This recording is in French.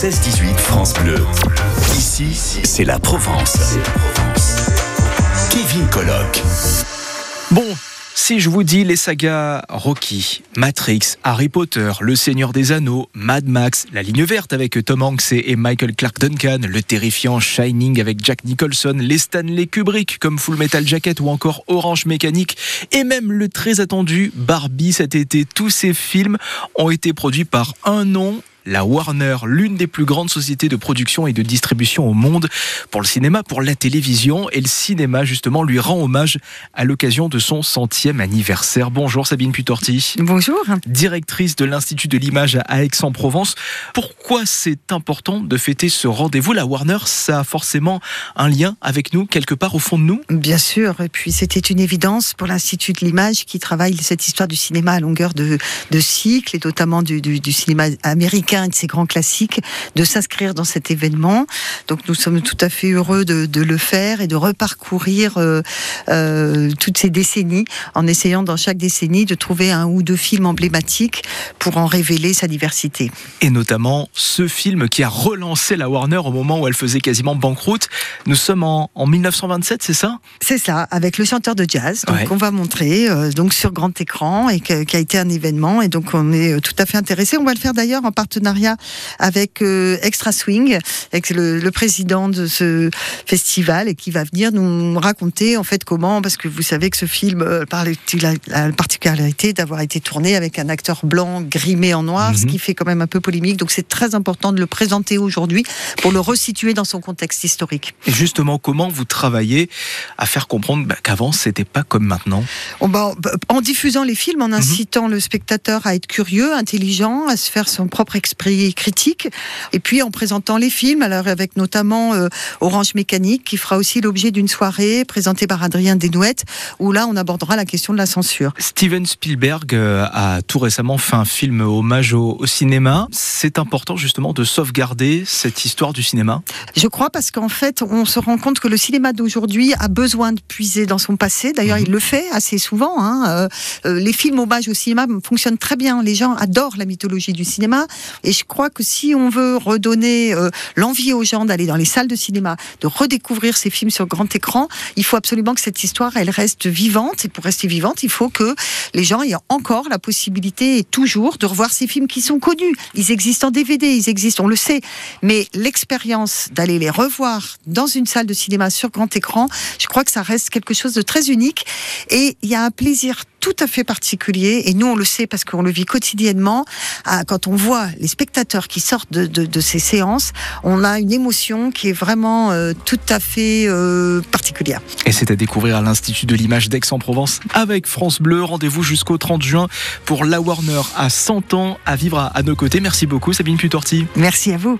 16-18 France Bleu. Ici, c'est la Provence. Kevin Colloque. Bon, si je vous dis les sagas Rocky, Matrix, Harry Potter, Le Seigneur des Anneaux, Mad Max, La Ligne Verte avec Tom Hanks et Michael Clark Duncan, le terrifiant Shining avec Jack Nicholson, les Stanley Kubrick comme Full Metal Jacket ou encore Orange Mécanique, et même le très attendu Barbie cet été, tous ces films ont été produits par un nom la Warner, l'une des plus grandes sociétés de production et de distribution au monde pour le cinéma, pour la télévision. Et le cinéma, justement, lui rend hommage à l'occasion de son centième anniversaire. Bonjour Sabine Putorti. Bonjour. Directrice de l'Institut de l'image à Aix-en-Provence. Pourquoi c'est important de fêter ce rendez-vous? La Warner, ça a forcément un lien avec nous, quelque part au fond de nous? Bien sûr. Et puis c'était une évidence pour l'Institut de l'image qui travaille cette histoire du cinéma à longueur de, de cycle et notamment du, du, du cinéma américain un de ces grands classiques, de s'inscrire dans cet événement. Donc nous sommes tout à fait heureux de, de le faire et de reparcourir euh, euh, toutes ces décennies en essayant dans chaque décennie de trouver un ou deux films emblématiques pour en révéler sa diversité. Et notamment ce film qui a relancé la Warner au moment où elle faisait quasiment banqueroute. Nous sommes en, en 1927, c'est ça? C'est ça, avec le chanteur de jazz donc Ouais. on va montrer euh, donc sur grand écran et qui a été un événement et donc on est tout à fait intéressé. On va le faire d'ailleurs en partenariat avec euh, Extra Swing, avec le, le président de ce festival et qui va venir nous raconter en fait comment, parce que vous savez que ce film euh, par la la particularité d'avoir été tourné avec un acteur blanc grimé en noir, ce Mhm. qui fait quand même un peu polémique. Donc c'est très important de le présenter aujourd'hui pour le resituer dans son contexte historique. Et justement, comment vous travaillez à faire comprendre bah, qu'avant, c'était pas comme maintenant? On va- en diffusant les films, en incitant le spectateur à être curieux, intelligent, à se faire son propre esprit critique, et puis en présentant les films, alors avec notamment euh, Orange Mécanique, qui fera aussi l'objet d'une soirée présentée par Adrien Desnouettes, où là on abordera la question de la censure. Steven Spielberg euh, a tout récemment fait un film hommage au, au cinéma. C'est important justement de sauvegarder cette histoire du cinéma? Je crois parce qu'en fait, on se rend compte que le cinéma d'aujourd'hui a besoin de puiser dans son passé. D'ailleurs, Mhm. il le fait assez souvent. hein. Euh, les films hommages au cinéma fonctionnent très bien. Les gens adorent la mythologie du cinéma. Et je crois que si on veut redonner euh, l'envie aux gens d'aller dans les salles de cinéma, de redécouvrir ces films sur grand écran, il faut absolument que cette histoire, elle reste vivante. Et pour rester vivante, il faut que les gens aient encore la possibilité et toujours de revoir ces films qui sont connus. Ils existent en DVD, ils existent, on le sait. Mais l'expérience d'aller les revoir dans une salle de cinéma sur grand écran, je crois que ça reste quelque chose de très unique. Et il y a un plaisir tout à fait particulier, et nous on le sait parce qu'on le vit quotidiennement, à- quand on voit les spectateurs qui sortent de, de- de ces séances, on a une émotion qui est vraiment euh, tout à fait euh, particulière. Et c'est à découvrir à l'Institut de l'image d'Aix-en-Provence avec France Bleu. Rendez-vous jusqu'au 30 juin pour La Warner à 100 ans à vivre à, à nos côtés. Merci beaucoup Sabine Putorti. Merci à vous.